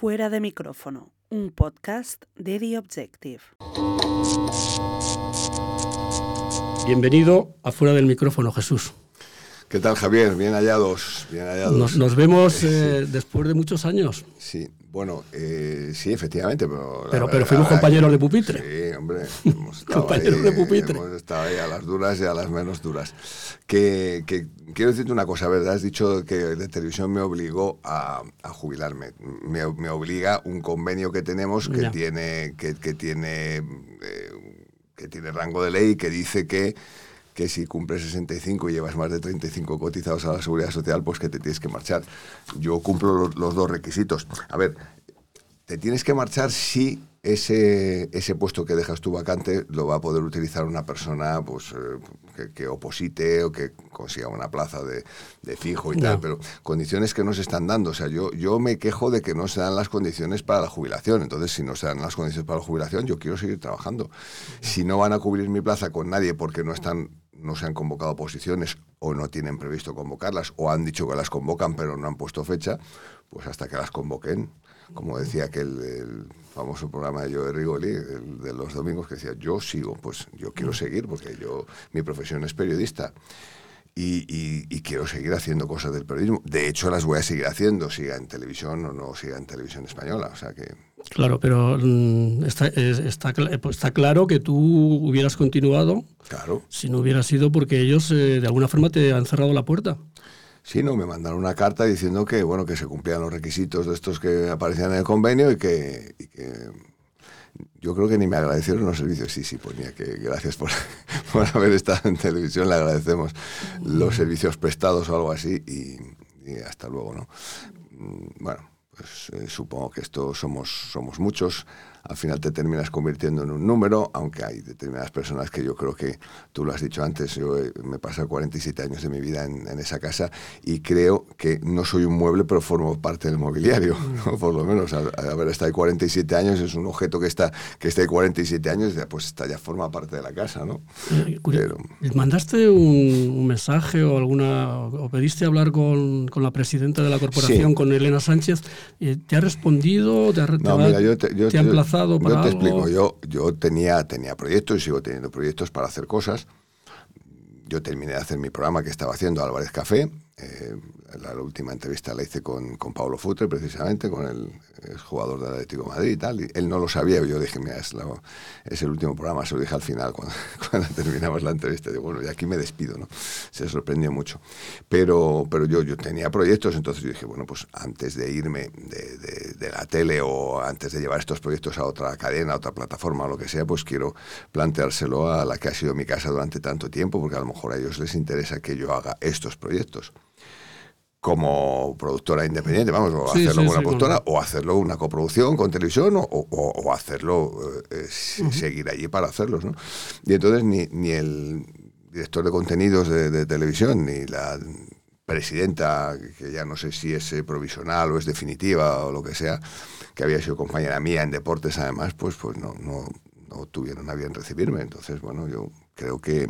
Fuera de micrófono, un podcast de The Objective. Bienvenido a Fuera del micrófono, Jesús. ¿Qué tal, Javier? Bien hallados. Bien hallados. Nos, vemos eh, después de muchos años. Sí, bueno, eh, sí, efectivamente, pero... Pero, pero fuimos compañeros de pupitre. Sí, hombre. Hemos compañeros de pupitre. Hemos estado ahí a las duras y a las menos duras. Que, quiero decirte una cosa, ¿verdad? Has dicho que de televisión me obligó a, jubilarme. Me, obliga un convenio que tenemos que tiene, que, tiene, eh, que tiene rango de ley que dice que que si cumples 65 y llevas más de 35 cotizados a la seguridad social, pues que te tienes que marchar. Yo cumplo los, dos requisitos. A ver, te tienes que marchar si ese, ese puesto que dejas tú vacante lo va a poder utilizar una persona pues, eh, que, oposite o que consiga una plaza de, fijo y tal, pero condiciones que no se están dando. O sea, yo, yo me quejo de que no se dan las condiciones para la jubilación. Entonces, si no se dan las condiciones para la jubilación, yo quiero seguir trabajando. Si no van a cubrir mi plaza con nadie porque no están no se han convocado posiciones o no tienen previsto convocarlas o han dicho que las convocan pero no han puesto fecha, pues hasta que las convoquen. Como decía aquel el famoso programa de Joe Rigoli, el de los domingos, que decía, yo sigo, pues yo quiero seguir porque yo, mi profesión es periodista. Y, quiero seguir haciendo cosas del periodismo. De hecho, las voy a seguir haciendo, siga en televisión o no siga en televisión española. O sea que... Claro, pero mm, está, está, pues está, claro que tú hubieras continuado claro. si no hubiera sido porque ellos eh, de alguna forma te han cerrado la puerta. Sí, no, me mandaron una carta diciendo que, bueno, que se cumplían los requisitos de estos que aparecían en el convenio y que yo creo que ni me agradecieron los servicios. Sí, sí, ponía que gracias por, por haber estado en televisión, le agradecemos los servicios prestados o algo así y, hasta luego, ¿no? Mm, bueno, pues eh, supongo que esto somos, somos muchos al final te terminas convirtiendo en un número, aunque hay determinadas personas que yo creo que, tú lo has dicho antes, yo eh, me pasado 47 años de mi vida en, esa casa y creo que no soy un mueble, pero formo parte del mobiliario, por lo menos. A, ver, está ahí 47 años, es un objeto que está, que está ahí 47 años, pues está, ya forma parte de la casa, ¿no? Eh, ¿Mandaste un, mensaje o alguna o pediste hablar con, con la presidenta de la corporación, con Elena Sánchez? ¿Te ha respondido? ¿Te ha, no, mira, yo te, yo, yo te explico, yo, yo tenía, tenía proyectos y sigo teniendo proyectos para hacer cosas. Yo terminé de hacer mi programa que estaba haciendo Álvarez Café, eh, la, última entrevista la hice con, con Pablo Futre, precisamente, con el, jugador del Atlético Madrid y tal. Y él no lo sabía, yo dije, mira, es, es, el último programa, se lo dije al final, cuando, cuando terminamos la entrevista. Digo, bueno, y aquí me despido, ¿no? Se sorprendió mucho. Pero, pero yo, yo tenía proyectos, entonces yo dije, bueno, pues antes de irme de, de, de la tele o antes de llevar estos proyectos a otra cadena, a otra plataforma o lo que sea, pues quiero planteárselo a la que ha sido mi casa durante tanto tiempo, porque a lo mejor a ellos les interesa que yo haga estos proyectos como productora independiente, vamos, o hacerlo con una productora, o hacerlo una coproducción con televisión, o, hacerlo, eh, seguir allí para hacerlos, ¿no? Y entonces ni, ni el director de contenidos de, televisión, ni la presidenta, que ya no sé si es eh, provisional o es definitiva o lo que sea, que había sido compañera mía en deportes además, pues, pues no, no, no tuvieron a bien recibirme. Entonces, bueno, yo creo que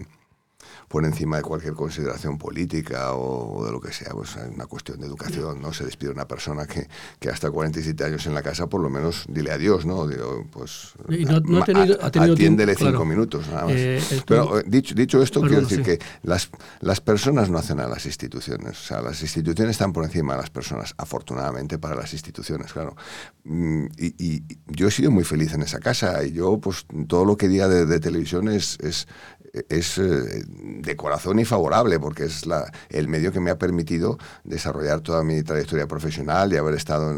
por encima de cualquier consideración política o, de lo que sea, pues es una cuestión de educación, ¿no? Se despide una persona que, que hasta 47 años en la casa, por lo menos dile adiós, ¿no? Digo, pues no, ha tenido, atiéndele cinco minutos, nada más. Eh, Pero eh, dicho, dicho esto, quiero decir que las, las personas no hacen a las instituciones, o sea, las instituciones están por encima de las personas, afortunadamente para las instituciones, claro. Mm, y, y yo he sido muy feliz en esa casa y yo, pues, todo lo que diga de, de televisión es, es, es eh, de corazón y favorable, porque es la, el medio que me ha permitido desarrollar toda mi trayectoria profesional y haber estado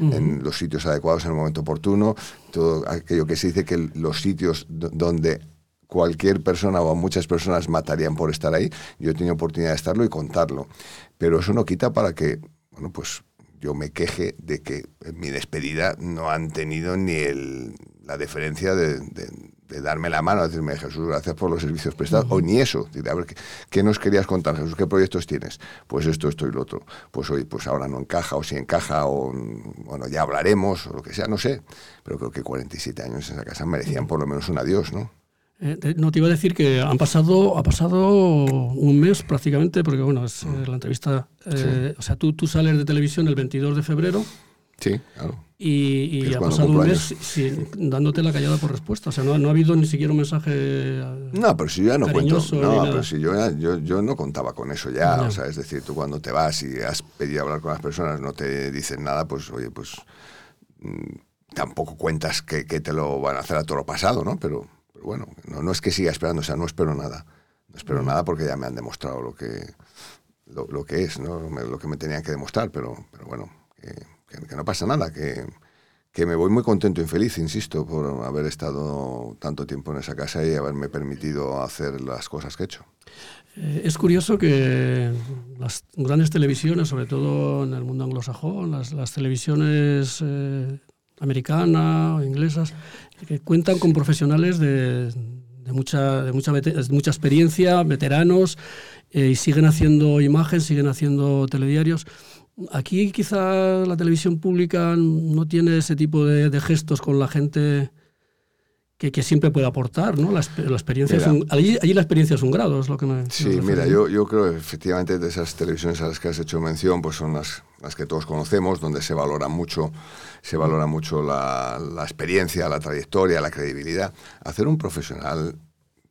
en, los sitios adecuados en el momento oportuno, todo aquello que se dice que los sitios donde cualquier persona o muchas personas matarían por estar ahí, yo he tenido oportunidad de estarlo y contarlo. Pero eso no quita para que, bueno, pues yo me queje de que en mi despedida no han tenido ni el, la deferencia de de darme la mano, decirme, Jesús, gracias por los servicios prestados, o ni eso, a ver, ¿qué, nos querías contar, Jesús? ¿Qué proyectos tienes? Pues esto, esto y lo otro. Pues hoy, pues ahora no encaja, o si encaja, o bueno, ya hablaremos, o lo que sea, no sé. Pero creo que 47 años en esa casa merecían por lo menos un adiós, ¿no? Eh, no te iba a decir que han pasado, ha pasado un mes prácticamente, porque bueno, es eh, la entrevista, eh, o sea, tú, tú sales de televisión el 22 de febrero Sí, claro. Y, ha pasado un mes dándote la callada por respuesta. O sea, no, no, ha habido ni siquiera un mensaje. No, pero si yo ya no cuento. No, pero si yo, yo, yo, no contaba con eso ya. O sea, es decir, tú cuando te vas y has pedido hablar con las personas, no te dicen nada, pues oye, pues mm, tampoco cuentas que, te lo van a hacer a toro pasado, ¿no? Pero, bueno, no, no, es que siga esperando, o sea, no espero nada. No espero nada porque ya me han demostrado lo que, lo, que es, ¿no? Lo que me tenían que demostrar, pero, pero bueno que, no pasa nada, que, que, me voy muy contento y feliz, insisto, por haber estado tanto tiempo en esa casa y haberme permitido hacer las cosas que he hecho. Eh, es curioso que las grandes televisiones, sobre todo en el mundo anglosajón, las, las televisiones eh, americanas o inglesas, que cuentan con profesionales de, de mucha, de mucha, mucha experiencia, veteranos, eh, y siguen haciendo imagen, siguen haciendo telediarios. Aquí quizá la televisión pública no tiene ese tipo de, gestos con la gente que, siempre puede aportar, ¿no? La, experiencia allí, la experiencia es un grado, es lo que me... Sí, mira, yo, yo creo efectivamente de esas televisiones a las que has hecho mención, pues son las, las que todos conocemos, donde se valora mucho, se valora mucho la, la experiencia, la trayectoria, la credibilidad. Hacer un profesional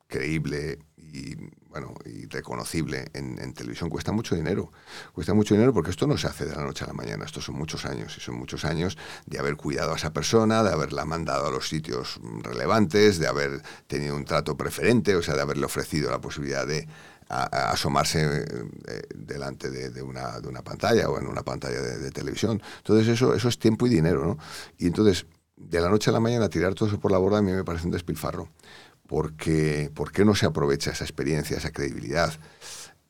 creíble y bueno, y reconocible en, televisión cuesta mucho dinero. Cuesta mucho dinero porque esto no se hace de la noche a la mañana, estos son muchos años y son muchos años de haber cuidado a esa persona, de haberla mandado a los sitios relevantes, de haber tenido un trato preferente, o sea, de haberle ofrecido la posibilidad de asomarse eh, delante de, una, de, una, pantalla o en una pantalla de, televisión. Entonces eso, eso es tiempo y dinero, ¿no? Y entonces, de la noche a la mañana tirar todo eso por la borda a mí me parece un despilfarro porque ¿por qué no se aprovecha esa experiencia, esa credibilidad,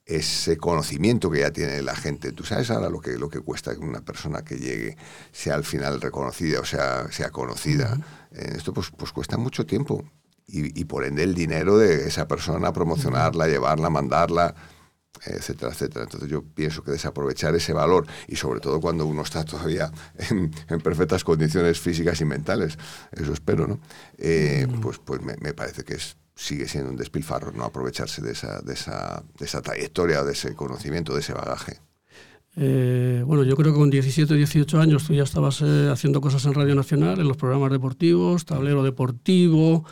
ese conocimiento que ya tiene la gente? Tú sabes ahora lo que, lo que cuesta que una persona que llegue sea al final reconocida o sea, sea conocida. Esto pues, pues cuesta mucho tiempo y, y, por ende el dinero de esa persona, promocionarla, llevarla, mandarla etcétera, etcétera. Entonces yo pienso que desaprovechar ese valor y sobre todo cuando uno está todavía en, perfectas condiciones físicas y mentales, eso espero, ¿no? Eh, mm. Pues, pues me, parece que es, sigue siendo un despilfarro no aprovecharse de esa, de esa, de esa trayectoria, de ese conocimiento, de ese bagaje. Eh, bueno, yo creo que con 17 o 18 años tú ya estabas eh, haciendo cosas en Radio Nacional, en los programas deportivos, tablero deportivo,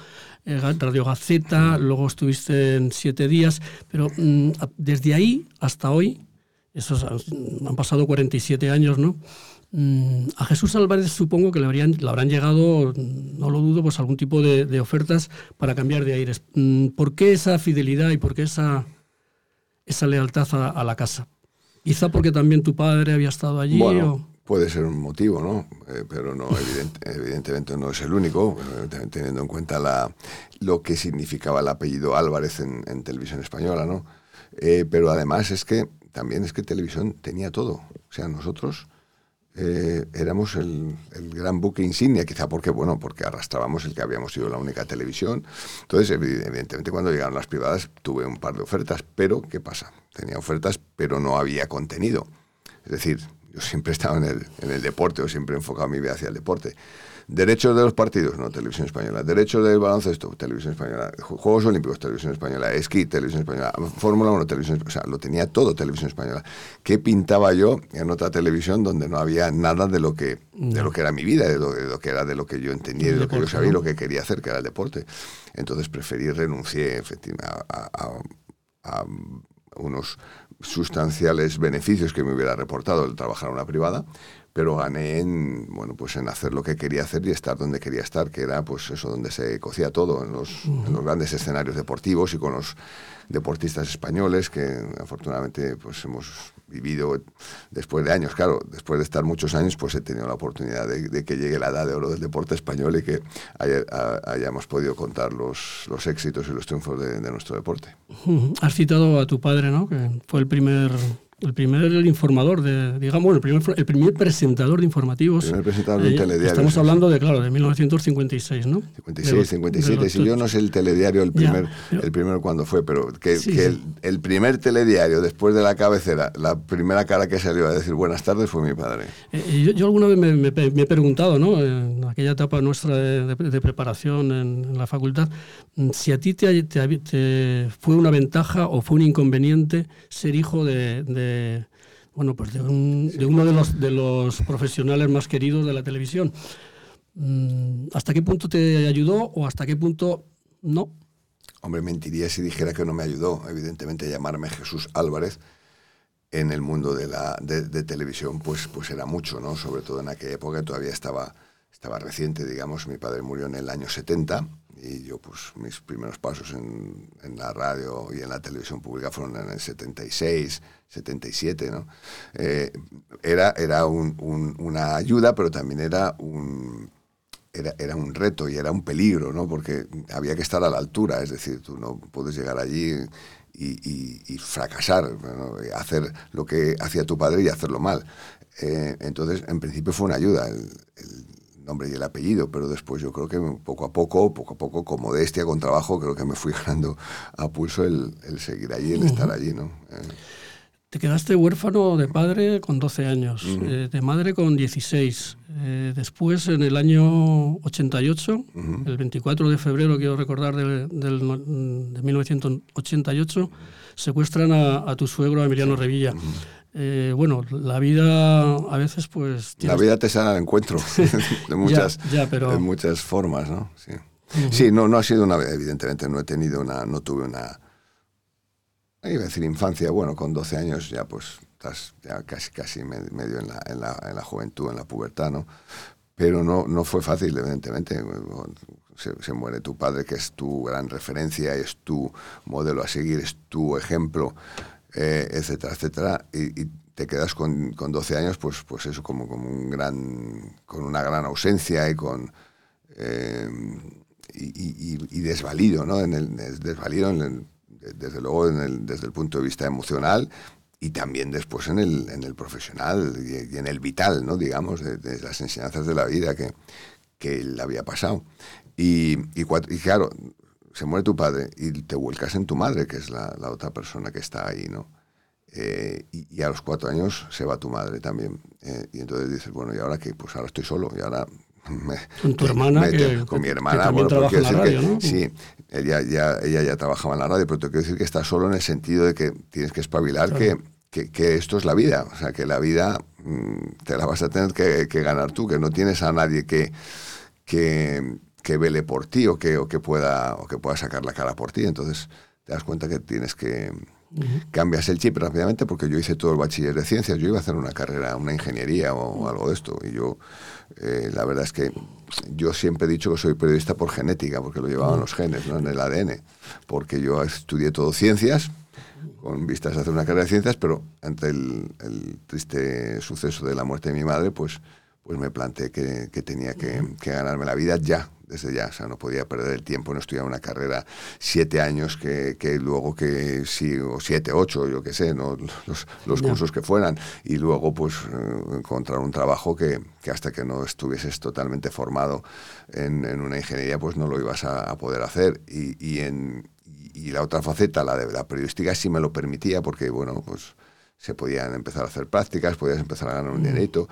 eh, Radio Gaceta, luego estuviste en siete días, pero mm, desde ahí hasta hoy, esos, han pasado 47 años, ¿no? Mm, a Jesús Álvarez supongo que le, habrían, le habrán llegado, no lo dudo, pues algún tipo de, ofertas para cambiar de aires. Mm, ¿Por qué esa fidelidad y por qué esa, esa lealtad a, la casa? Quizá porque también tu padre había estado allí. o... Puede ser un motivo, ¿no? Eh, pero no, evidentemente no es el único, eh, teniendo en cuenta la, lo que significaba el apellido Álvarez en, televisión española, ¿no? Eh, pero además es que también es que televisión tenía todo. O sea, nosotros éramos el, el, gran buque insignia, quizá porque, bueno, porque arrastrábamos el que habíamos sido la única televisión. Entonces, evidentemente, cuando llegaron las privadas, tuve un par de ofertas, pero ¿qué pasa? Tenía ofertas, pero no había contenido. Es decir, yo siempre he estado en el, en el deporte o siempre he enfocado mi vida hacia el deporte. Derechos de los partidos, no, televisión española. Derechos del baloncesto, televisión española. Juegos Olímpicos, televisión española. Esquí, televisión española. Fórmula 1, televisión española. O sea, lo tenía todo televisión española. ¿Qué pintaba yo en otra televisión donde no había nada de lo que, de lo que era mi vida, de lo, que era de lo que yo entendía, de lo que yo sabía y lo que quería hacer, que era el deporte? Entonces preferí renunciar efectivamente, a, a unos sustanciales beneficios que me hubiera reportado el trabajar en una privada, pero gané en, bueno, pues en hacer lo que quería hacer y estar donde quería estar, que era pues eso, donde se cocía todo, en los, en los grandes escenarios deportivos y con los deportistas españoles que afortunadamente pues hemos vivido después de años, claro, después de estar muchos años, pues he tenido la oportunidad de, que llegue la edad de oro del deporte español y que hayamos podido contar los, los éxitos y los triunfos de, de, nuestro deporte. Has citado a tu padre, ¿no? Que fue el primer el primer informador de, digamos, el primer, el primer presentador de informativos. El primer presentador de un eh, telediario. Estamos hablando de, claro, de 1956, ¿no? 56, 57. Si yo no sé el telediario, el primer, el primero cuando fue, pero que, El, primer telediario después de la cabecera, la primera cara que salió a decir buenas tardes fue mi padre. Eh, yo, alguna vez me, he preguntado, ¿no? En aquella etapa nuestra de, preparación en, la facultad, mm, si a ti te, te, fue una ventaja o fue un inconveniente ser hijo de bueno, pues de, uno de los, de los profesionales más queridos de la televisión. Mm, ¿Hasta qué punto te ayudó o hasta qué punto no? Hombre, mentiría si dijera que no me ayudó, evidentemente, llamarme Jesús Álvarez en el mundo de la de, televisión, pues, pues era mucho, ¿no? Sobre todo en aquella época todavía estaba, estaba reciente, digamos, mi padre murió en el año 70 y yo, pues, mis primeros pasos en, en la radio y en la televisión pública fueron en el 76, 77, ¿no? Eh, era era una ayuda, pero también era un, era, era, un reto y era un peligro, ¿no? Porque había que estar a la altura, es decir, tú no puedes llegar allí y, fracasar, hacer lo que hacía tu padre y hacerlo mal. Eh, entonces, en principio fue una ayuda nombre y el apellido, pero después yo creo que poco a poco, poco a poco, con modestia, con trabajo, creo que me fui ganando a pulso el, seguir allí, el estar allí, ¿no? Eh, te quedaste huérfano de padre con 12 años, eh, de madre con 16. Eh, después, en el año 88, el 24 de febrero, quiero recordar, de, 1988, secuestran a, tu suegro, Emiliano Revilla. Eh, bueno, la vida a veces pues... La vida te sale al encuentro de, muchas, de muchas formas, ¿no? Sí. Sí, no, no ha sido una... Evidentemente no he tenido una... No tuve una iba a decir infancia, bueno, con 12 años ya pues estás ya casi, casi medio en la, en la, en la juventud, en la pubertad, ¿no? Pero no, no fue fácil, evidentemente. Se, muere tu padre, que es tu gran referencia, es tu modelo a seguir, es tu ejemplo, eh, etcétera, etcétera. Y, te quedas con, con, 12 años, pues, pues eso, como, como un gran, con una gran ausencia y con... Eh, y, desvalido, ¿no? Desvalido desde luego desde el punto de vista emocional y también después en el, en el profesional y, en el vital, ¿no? digamos, de, las enseñanzas de la vida que, que él había pasado. Y, y, claro, se muere tu padre y te vuelcas en tu madre, que es la, la otra persona que está ahí, ¿no? Eh, y, a los cuatro años se va tu madre también. Eh, y entonces dices, bueno, ¿y ahora qué? Pues ahora estoy solo y ahora con tu hermana con mi hermana bueno, trabaja en la radio, ¿no? sí ella ya ella ya trabajaba en la radio pero te quiero decir que estás solo en el sentido de que tienes que espabilar que, que, esto es la vida o sea que la vida mm, te la vas a tener que, ganar tú que no tienes a nadie que que, que vele por ti o que o que pueda o que pueda sacar la cara por ti entonces te das cuenta que tienes que cambias el chip rápidamente porque yo hice todo el bachiller de ciencias, yo iba a hacer una carrera, una ingeniería o algo de esto. Y yo, eh, la verdad es que yo siempre he dicho que soy periodista por genética, porque lo llevaban los genes, ¿no? en el ADN. Porque yo estudié todo ciencias, con vistas a hacer una carrera de ciencias, pero ante el, triste suceso de la muerte de mi madre, pues, pues me planteé que, tenía que, que ganarme la vida ya, desde ya, o sea, no podía perder el tiempo en estudiar una carrera siete años que, que luego que sí, o siete, ocho, yo qué sé, ¿no? los, los cursos que fueran, y luego pues encontrar un trabajo que, que, hasta que no estuvieses totalmente formado en, en una ingeniería, pues no lo ibas a, poder hacer. Y, y, en, y la otra faceta, la de la periodística, sí me lo permitía, porque bueno, pues se podían empezar a hacer prácticas, podías empezar a ganar un dinerito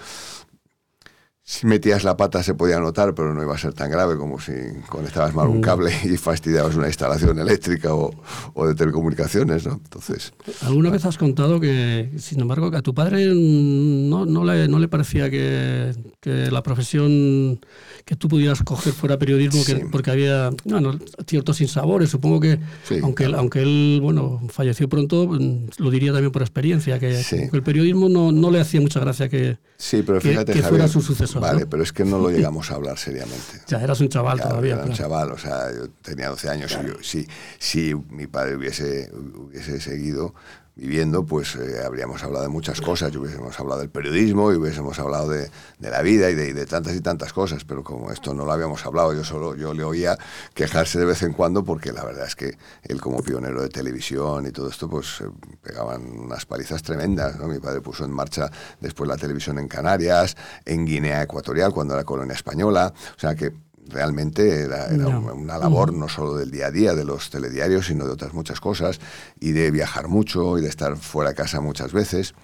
si metías la pata se podía notar, pero no iba a ser tan grave como si conectabas mal un mm. cable y fastidiabas una instalación eléctrica o, o, de telecomunicaciones, ¿no? Entonces... ¿Alguna vez has contado que, sin embargo, que a tu padre no, no, le, no le parecía que, que la profesión que tú pudieras coger fuera periodismo, que, porque había bueno, ciertos sinsabores. Supongo que, aunque, aunque él bueno, falleció pronto, lo diría también por experiencia, que, el periodismo no, no, le hacía mucha gracia que, sí, pero fíjate, que, fuera su sucesor. Vale, pero es que no lo llegamos a hablar seriamente. ya eras un chaval todavía. Era un chaval, o sea, yo tenía 12 años y yo, si, si mi padre hubiese, hubiese seguido, viviendo, pues eh, habríamos hablado de muchas cosas, y hubiésemos hablado del periodismo y hubiésemos hablado de, la vida y de, tantas y tantas cosas, pero como esto no lo habíamos hablado, yo solo yo le oía quejarse de vez en cuando porque la verdad es que él como pionero de televisión y todo esto, pues eh, pegaban unas palizas tremendas. Mi padre puso en marcha después la televisión en Canarias, en Guinea Ecuatorial, cuando era colonia española, o sea que realmente era, una labor no solo del día a día de los telediarios, sino de otras muchas cosas, y de viajar mucho y de estar fuera de casa muchas veces.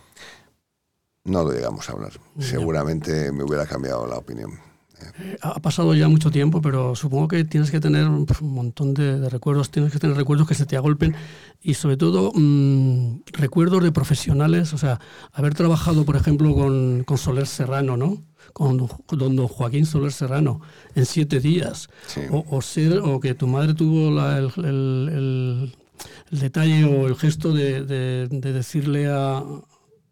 No lo llegamos a hablar. Seguramente me hubiera cambiado la opinión. Eh, ha pasado ya mucho tiempo, pero supongo que tienes que tener un montón de, recuerdos, tienes que tener recuerdos que se te agolpen y sobre todo mm, recuerdos de profesionales, o sea, haber trabajado, por ejemplo, con, con Soler Serrano, ¿no? Con don, Joaquín Soler Serrano en siete días, o, ser, o que tu madre tuvo el, detalle o el gesto de, de decirle a,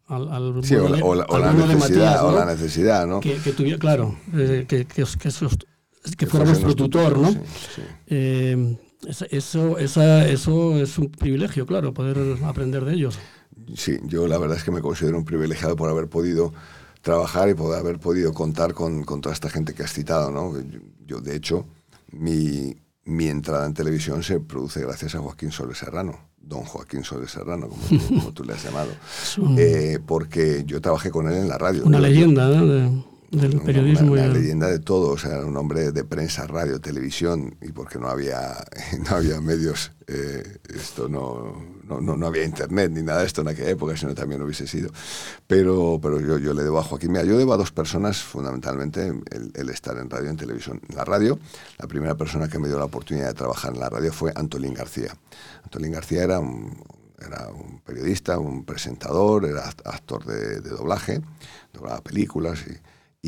al, sí, o, la, necesidad, o la necesidad, ¿no? Que, tuviera, claro, eh, que, que, que, fuera nuestro tutor, ¿no? Eh, eso, esa, eso es un privilegio, claro, poder aprender de ellos. Sí, yo la verdad es que me considero un privilegiado por haber podido trabajar y por haber podido contar con, con toda esta gente que has citado, ¿no? Yo, de hecho, mi, mi entrada en televisión se produce gracias a Joaquín Soles Serrano don Joaquín Soles Serrano, como tú, le has llamado, eh, porque yo trabajé con él en la radio. Una leyenda del periodismo. Una, leyenda de todo, o sea, era un hombre de prensa, radio, televisión, y porque no había, no había medios, eh, esto no, no, no, había internet ni nada de esto en aquella época, si no también hubiese sido. Pero, pero yo, yo le debo a Joaquín, mira, yo debo a dos personas fundamentalmente el, el estar en radio en televisión. En la radio, la primera persona que me dio la oportunidad de trabajar en la radio fue Antolín García. Antolín García era un, era un periodista, un presentador, era actor de, doblaje, doblaba películas y,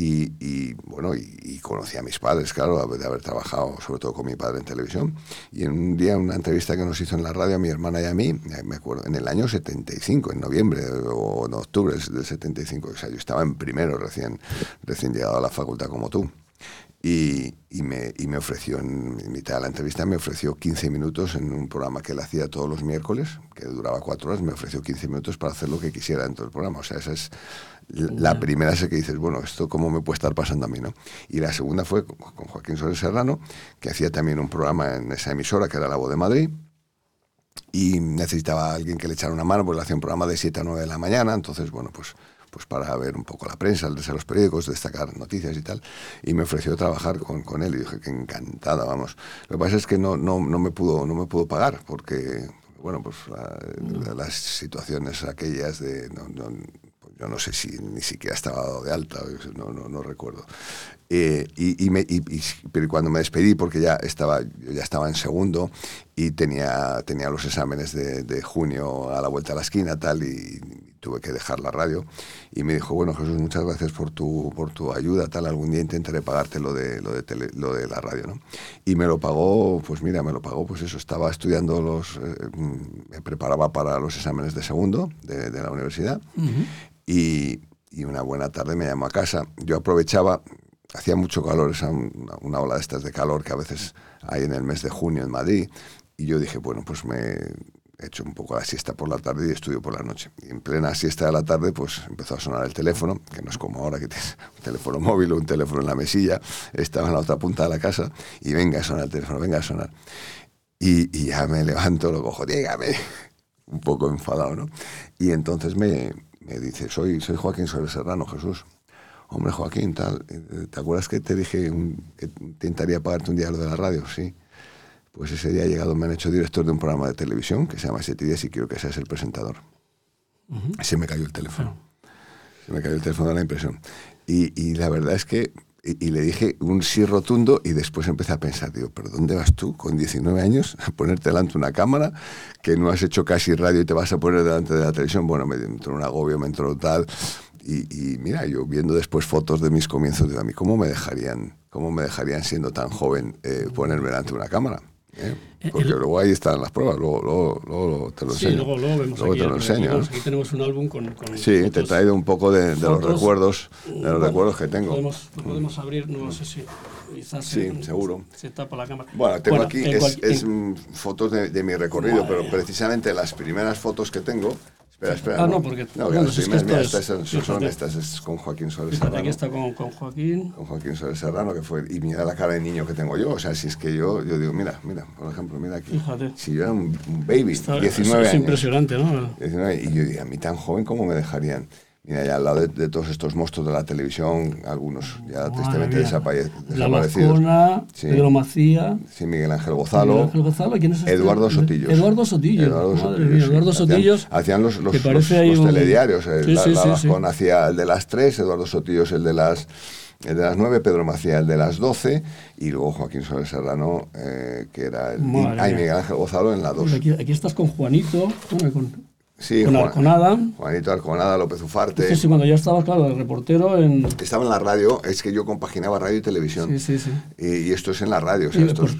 y, bueno, y, conocí a mis padres, claro, de haber trabajado sobre todo con mi padre en televisión. Y en un día, en una entrevista que nos hizo en la radio a mi hermana y a mí, me acuerdo, en el año 75, en noviembre o en octubre del 75, o sea, yo estaba en primero recién, recién llegado a la facultad como tú. Y, y, me, y, me, ofreció, en mitad de la entrevista, me ofreció 15 minutos en un programa que él hacía todos los miércoles, que duraba cuatro horas, me ofreció 15 minutos para hacer lo que quisiera dentro del programa. O sea, esa es la primera es que dices, bueno, esto cómo me puede estar pasando a mí, ¿no? Y la segunda fue con Joaquín Soler Serrano, que hacía también un programa en esa emisora, que era La Voz de Madrid, y necesitaba a alguien que le echara una mano, pues hacía un programa de 7 a 9 de la mañana, entonces, bueno, pues pues para ver un poco la prensa, de los periódicos, destacar noticias y tal, y me ofreció trabajar con, con, él y dije que encantada, vamos. Lo que pasa es que no, no, no, me, pudo, no me pudo pagar porque, bueno, pues las situaciones aquellas de... Pues yo no sé si ni siquiera estaba dado de alta, no, no, no recuerdo. Eh, y, y, me, y, pero cuando me despedí, porque ya estaba, yo ya estaba en segundo y tenía, tenía los exámenes de, de junio a la vuelta a la esquina, tal, y tuve que dejar la radio y me dijo, bueno Jesús, muchas gracias por tu, por tu ayuda, tal, algún día intentaré pagarte lo de, lo de, lo de la radio, ¿no? Y me lo pagó, pues mira, me lo pagó, pues eso, estaba estudiando los, eh, me preparaba para los exámenes de segundo de, la universidad y, y, una buena tarde me llamó a casa. Yo aprovechaba, hacía mucho calor, esa, una, ola de estas de calor que a veces hay en el mes de junio en Madrid, y yo dije, bueno, pues me he hecho un poco la siesta por la tarde y estudio por la noche. Y en plena siesta de la tarde, pues empezó a sonar el teléfono, que no es como ahora que tienes un teléfono móvil o un teléfono en la mesilla, estaba en la otra punta de la casa y venga a sonar el teléfono, venga a sonar. Y, y ya me levanto, lo cojo, dígame, un poco enfadado, ¿no? Y entonces me, me dice, soy, soy Joaquín Soler Serrano, Jesús. Hombre, Joaquín, tal, ¿te acuerdas que te dije que intentaría pagarte un día lo de la radio? Sí. Pues ese día ha llegado, me han hecho director de un programa de televisión que se llama Siete Días y quiero que seas el presentador. Se me cayó el teléfono. Se me cayó el teléfono de la impresión. Y, y la verdad es que, y, le dije un sí rotundo y después empecé a pensar, digo, ¿pero dónde vas tú con 19 años a ponerte delante una cámara que no has hecho casi radio y te vas a poner delante de la televisión? Bueno, me entró un agobio, me entró tal. Y, mira, yo viendo después fotos de mis comienzos, digo, a mí, ¿cómo me dejarían, cómo me dejarían siendo tan joven eh, ponerme delante de una cámara? ¿Eh? Eh, Porque luego ahí están las pruebas, luego, luego, luego te lo enseño. Sí, luego, luego vemos luego aquí, te lo enseño. Aquí tenemos un álbum con... con sí, te he traído un poco de, de los recuerdos de los bueno, recuerdos que tengo. Podemos, podemos abrir, no sé si quizás sí, se, seguro. se tapa la cámara. Bueno, tengo bueno, aquí es, es, fotos de, de mi recorrido, pero precisamente las primeras fotos que tengo Espera, espera. Ah, no, porque. No, bueno, si es que mira, estas es, son, son estas, es con Joaquín Soler Serrano. Aquí está con, con, Joaquín. Con Joaquín Soler Serrano, que fue. Y mira la cara de niño que tengo yo. O sea, si es que yo, yo digo, mira, mira, por ejemplo, mira aquí. Fíjate. Si yo era un, un baby, está, 19 es, años. Es impresionante, ¿no? 19, y yo digo, a mí tan joven, ¿cómo me dejarían? Mira, ya al lado de, de, todos estos monstruos de la televisión, algunos ya Madre tristemente desaparecidos. La Mascona, sí. Pedro Macía. Sí, Miguel Ángel Gozalo. Miguel Ángel Gozalo. ¿Quién es este? Eduardo Sotillos. Eduardo Sotillos. Eduardo Madre Sotillos, mía, sí. Eduardo Sotillos. Hacían, hacían los, los, los, los un... telediarios. Sí, la, sí, la sí, Mascona hacía el de las tres, Eduardo Sotillos el de las el de las 9, Pedro Macías el de las 12 y luego Joaquín Soler Serrano, eh, que era el... Ay, Miguel Ángel Gozalo en la 2. Aquí, aquí, estás con Juanito, con, Sí, con Arconada. Juanito Arconada, López Ufarte. Sí, cuando ya estabas, claro, de reportero en... Estaba en la radio, es que yo compaginaba radio y televisión. Sí, sí, sí. Y, esto es en la radio.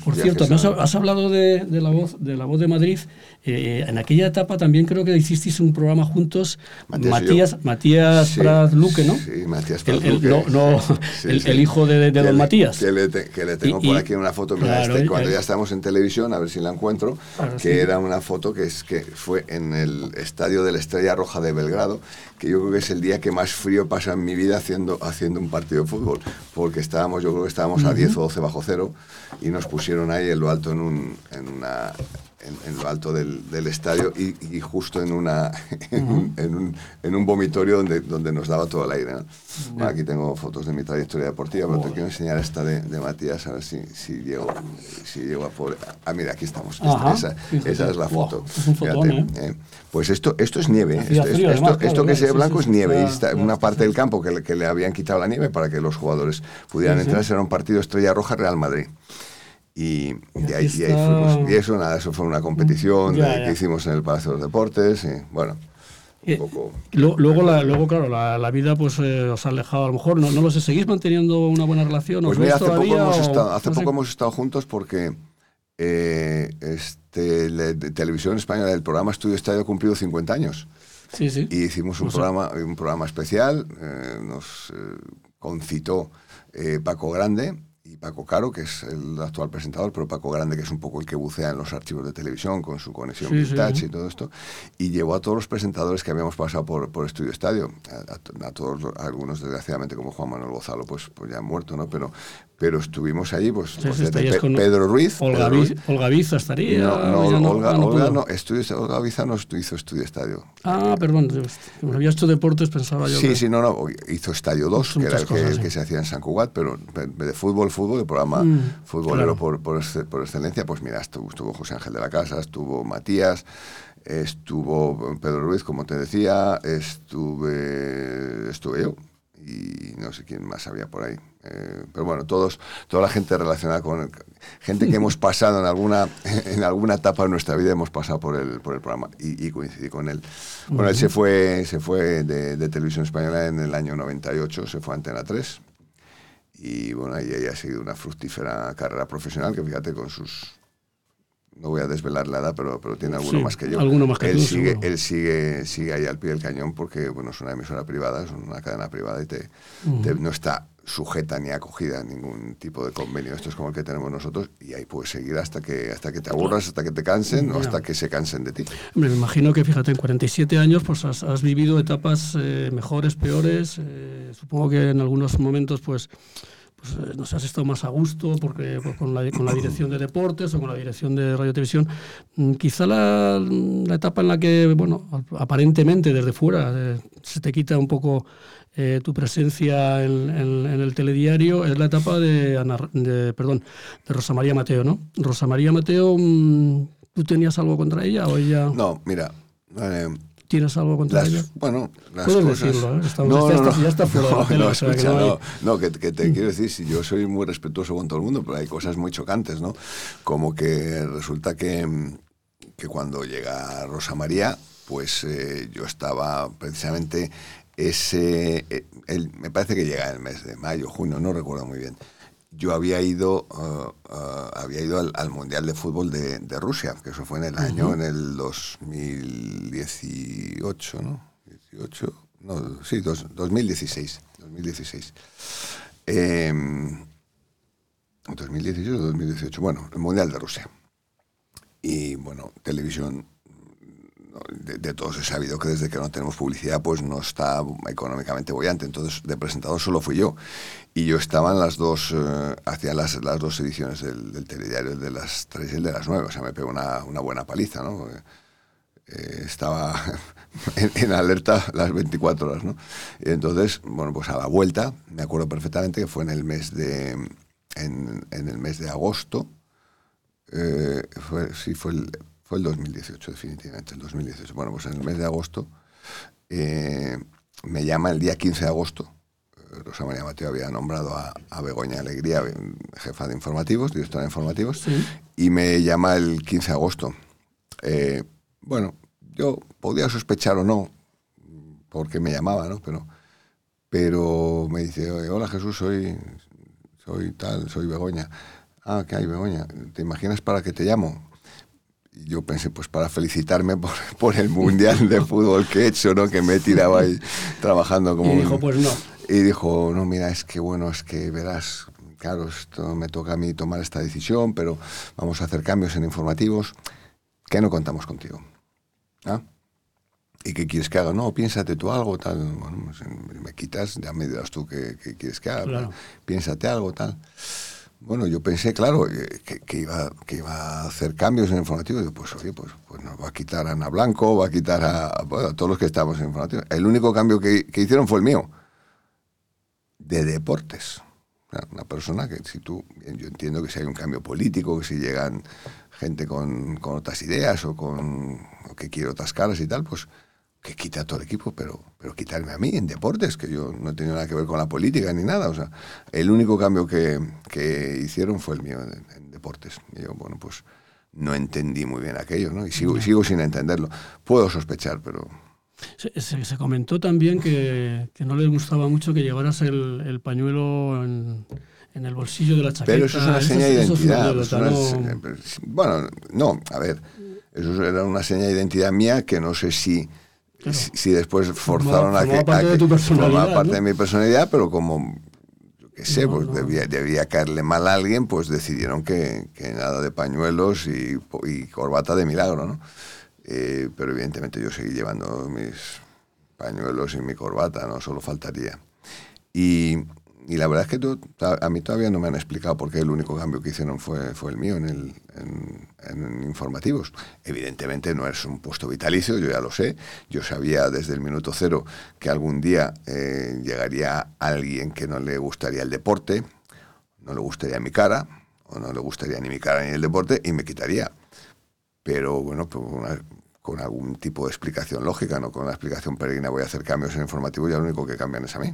por, cierto, has, hablado de, la voz, de la voz de Madrid. Eh, en aquella etapa también creo que hicisteis un programa juntos, Matías, Matías, Prat Luque, ¿no? Sí, Matías Prat el, Luque. no, el, hijo de, don Matías. Que le, que le tengo por aquí una foto, este, cuando ya estábamos en televisión, a ver si la encuentro, que era una foto que, es, que fue en el estadio de la Estrella Roja de Belgrado, que yo creo que es el día que más frío pasa en mi vida haciendo, haciendo un partido de fútbol, porque estábamos, yo creo que estábamos a 10 o 12 bajo cero y nos pusieron ahí en lo alto en, un, en una en, lo alto del, del estadio y, justo en, una, en, un, en, un, vomitorio donde, donde nos daba todo el aire. aquí tengo fotos de mi trayectoria deportiva, pero te quiero enseñar esta de, de, Matías, a ver si, si, llego, si llego a poder... Ah, mira, aquí estamos. esa, esa, es la foto. es un fotón, ¿eh? ¿eh? Pues esto, esto es nieve. Esto, esto, esto, que se ve blanco es nieve. y está, una parte del campo que le, que le habían quitado la nieve para que los jugadores pudieran entrar. Era un partido Estrella Roja Real Madrid. Y, ahí, fuimos. Y eso, nada, eso fue una competición que hicimos en el Palacio de los Deportes. Y, bueno, poco... luego, la, luego, claro, la, la vida pues eh, os ha alejado. A lo mejor, no, no lo sé, ¿seguís manteniendo una buena relación? Pues mira, hace poco, hemos, estado, hace poco hemos estado juntos porque eh, este, de televisión española, el programa Estudio Estadio ha cumplido 50 años. Sí, sí. Y hicimos un, programa, un programa especial, eh, nos concitó Paco Grande y Paco Caro, que es el actual presentador, pero Paco Grande, que es un poco el que bucea en los archivos de televisión con su conexión sí, y todo esto, y llevó a todos los presentadores que habíamos pasado por, por Estudio Estadio, a, todos, algunos desgraciadamente como Juan Manuel Gozalo, pues, pues ya han muerto, ¿no? Pero, pero estuvimos allí, pues, pues Pedro Ruiz. Olga, Olga Biza estaría. No, no, Olga, no, Olga, no, estudio, Olga Biza no hizo Estudio Estadio. Ah, perdón, como había hecho deportes pensaba yo. Sí, sí, no, no, hizo Estadio 2, que era el que, que, se hacía en San Cugat, pero de fútbol, fútbol, el programa mm, futbolero por, por, por, excelencia, pues mira, estuvo, estuvo José Ángel de la Casa, estuvo Matías estuvo Pedro Ruiz, como te decía, estuve, estuve yo y no sé quién más había por ahí. Eh, pero bueno, todos, toda la gente relacionada con gente que hemos pasado en alguna, en alguna etapa de nuestra vida hemos pasado por el, por el programa y, coincidí con él. Bueno, él se fue, se fue de, Televisión Española en el año 98, se fue a Antena 3 y bueno, ahí, ha seguido una fructífera carrera profesional que fíjate con sus no voy a desvelar la edad, pero, pero tiene alguno más que yo. Alguno más que él tú, sigue, Él sigue, sigue ahí al pie del cañón porque bueno, es una emisora privada, es una cadena privada y te, no está sujeta ni acogida a ningún tipo de convenio. Esto es como el que tenemos nosotros y ahí puedes seguir hasta que, hasta que te aburras, hasta que te cansen o hasta que se cansen de ti. me imagino que, fíjate, en 47 años pues has, has vivido etapas eh, mejores, peores. Eh, supongo que en algunos momentos pues pues, eh, no sé, has estado más a gusto porque pues, con, la, con, la, dirección de deportes o con la dirección de radio televisión. Mm, quizá la, la, etapa en la que, bueno, aparentemente desde fuera eh, se te quita un poco eh, tu presencia en, el telediario es la etapa de, de, perdón, de Rosa María Mateo, ¿no? Rosa María Mateo, mm, ¿tú tenías algo contra ella o ella...? No, mira... ¿Tienes algo contra las? Bueno, las Puedes cosas... decirlo, ¿eh? no, no, no, ya está fuera no, de que, que te quiero decir, si yo soy muy respetuoso con todo el mundo, pero hay cosas muy chocantes, ¿no? Como que resulta que, que cuando llega Rosa María, pues eh, yo estaba precisamente ese, eh, el, me parece que llega el mes de mayo, junio, no recuerdo muy bien yo había ido, uh, uh, había ido al, Mundial de Fútbol de, de, Rusia, que eso fue en el año, en el 2018, ¿no? 18, no, sí, dos, 2016. 2016. Eh, 2016 o 2018, bueno, el Mundial de Rusia. Y bueno, televisión de, todos he sabido que desde que no tenemos publicidad pues no está económicamente bollante. Entonces de presentador solo fui yo. Y yo estaba en las dos, eh, hacía las, las, dos ediciones del, del, telediario, el de las tres y el de las nueve. O sea, me pegó una, buena paliza, ¿no? Eh, estaba en, alerta las 24 horas, ¿no? Entonces, bueno, pues a la vuelta, me acuerdo perfectamente que fue en el mes de, en, en el mes de agosto, eh, sí, fue el, fue el 2018, definitivamente, el 2018. Bueno, pues en el mes de agosto eh, me llama el día 15 de agosto, eh, Rosa María Mateo había nombrado a, Begoña Alegría, jefa de informativos, directora de informativos, y me llama el 15 de agosto. Eh, bueno, yo podía sospechar o no, porque me llamaba, ¿no? Pero, pero me dice, hola Jesús, soy, soy tal, soy Begoña. Ah, ¿qué hay, Begoña? ¿Te imaginas para qué te llamo? Yo pensé, pues para felicitarme por, por, el Mundial de Fútbol que he hecho, ¿no? Que me he tirado ahí trabajando como... Y dijo, pues no. Y dijo, no, mira, es que bueno, es que verás, claro, esto me toca a mí tomar esta decisión, pero vamos a hacer cambios en informativos, que no contamos contigo. ¿Ah? ¿Y qué quieres que haga? No, piénsate tú algo, tal. Bueno, pues, me quitas, ya me dirás tú qué, quieres que haga. Piénsate algo, tal. Bueno, yo pensé, claro, que, iba, que iba a hacer cambios en el informativo. Digo, pues oye, pues, pues nos va a quitar a Ana Blanco, va a quitar a, todos los que estamos en el informativo. El único cambio que, hicieron fue el mío, de deportes. Una persona que si tú, yo entiendo que si hay un cambio político, que si llegan gente con, con otras ideas o con que quiere otras caras y tal, pues que quita a todo el equipo, pero, pero quitarme a mí en deportes, que yo no tenía nada que ver con la política ni nada. O sea, el único cambio que, que hicieron fue el mío en, deportes. Y yo, bueno, pues no entendí muy bien aquello, ¿no? Y sigo, sigo sin entenderlo. Puedo sospechar, pero... Se, se, comentó también que, que, no le gustaba mucho que llevaras el, el pañuelo en, en, el bolsillo de la chaqueta. Pero eso es una señal de identidad. bueno, no, a ver, eso era una señal de identidad mía que no sé si si, después forzaron a que... parte de parte de mi personalidad, pero como, yo qué sé, pues Debía, debía, caerle mal a alguien, pues decidieron que, que nada de pañuelos y, y, corbata de milagro, ¿no? Eh, pero evidentemente yo seguí llevando mis pañuelos y mi corbata, ¿no? Solo faltaría. Y, y la verdad es que tú, a mí todavía no me han explicado por qué el único cambio que hicieron fue, fue el mío en, el, informativos. Evidentemente no es un puesto vitalicio, yo ya lo sé. Yo sabía desde el minuto cero que algún día eh, llegaría alguien que no le gustaría el deporte, no le gustaría mi cara, o no le gustaría ni mi cara ni el deporte, y me quitaría. Pero bueno, pues con algún tipo de explicación lógica, no con una explicación peregrina voy a hacer cambios en informativo y lo único que cambian es a mí.